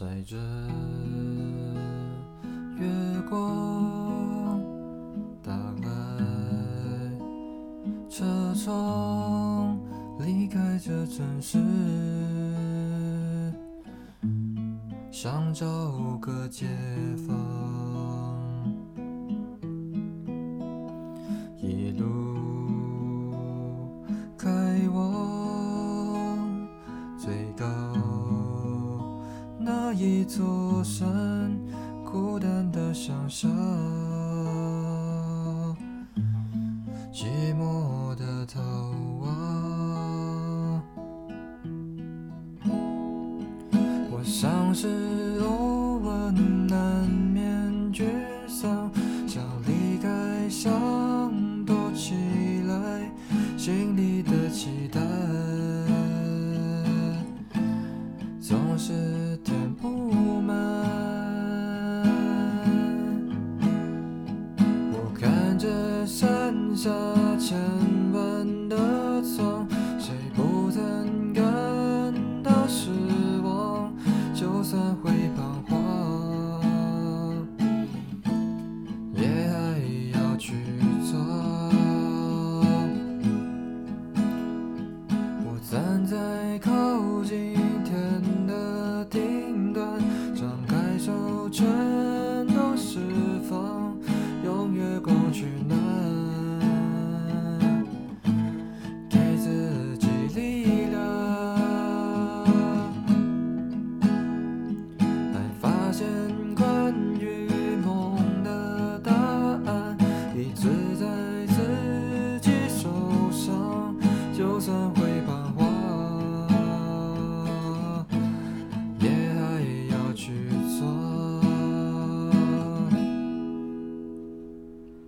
载着月光，打开车窗，离开这城市，想找个解放。一座山，孤单的想象，寂寞的逃亡。我像是偶尔难免沮丧，想离开，想躲起来，心里的期待总是填不满。我看着山下千万的窗，谁不曾感到失望？就算会 try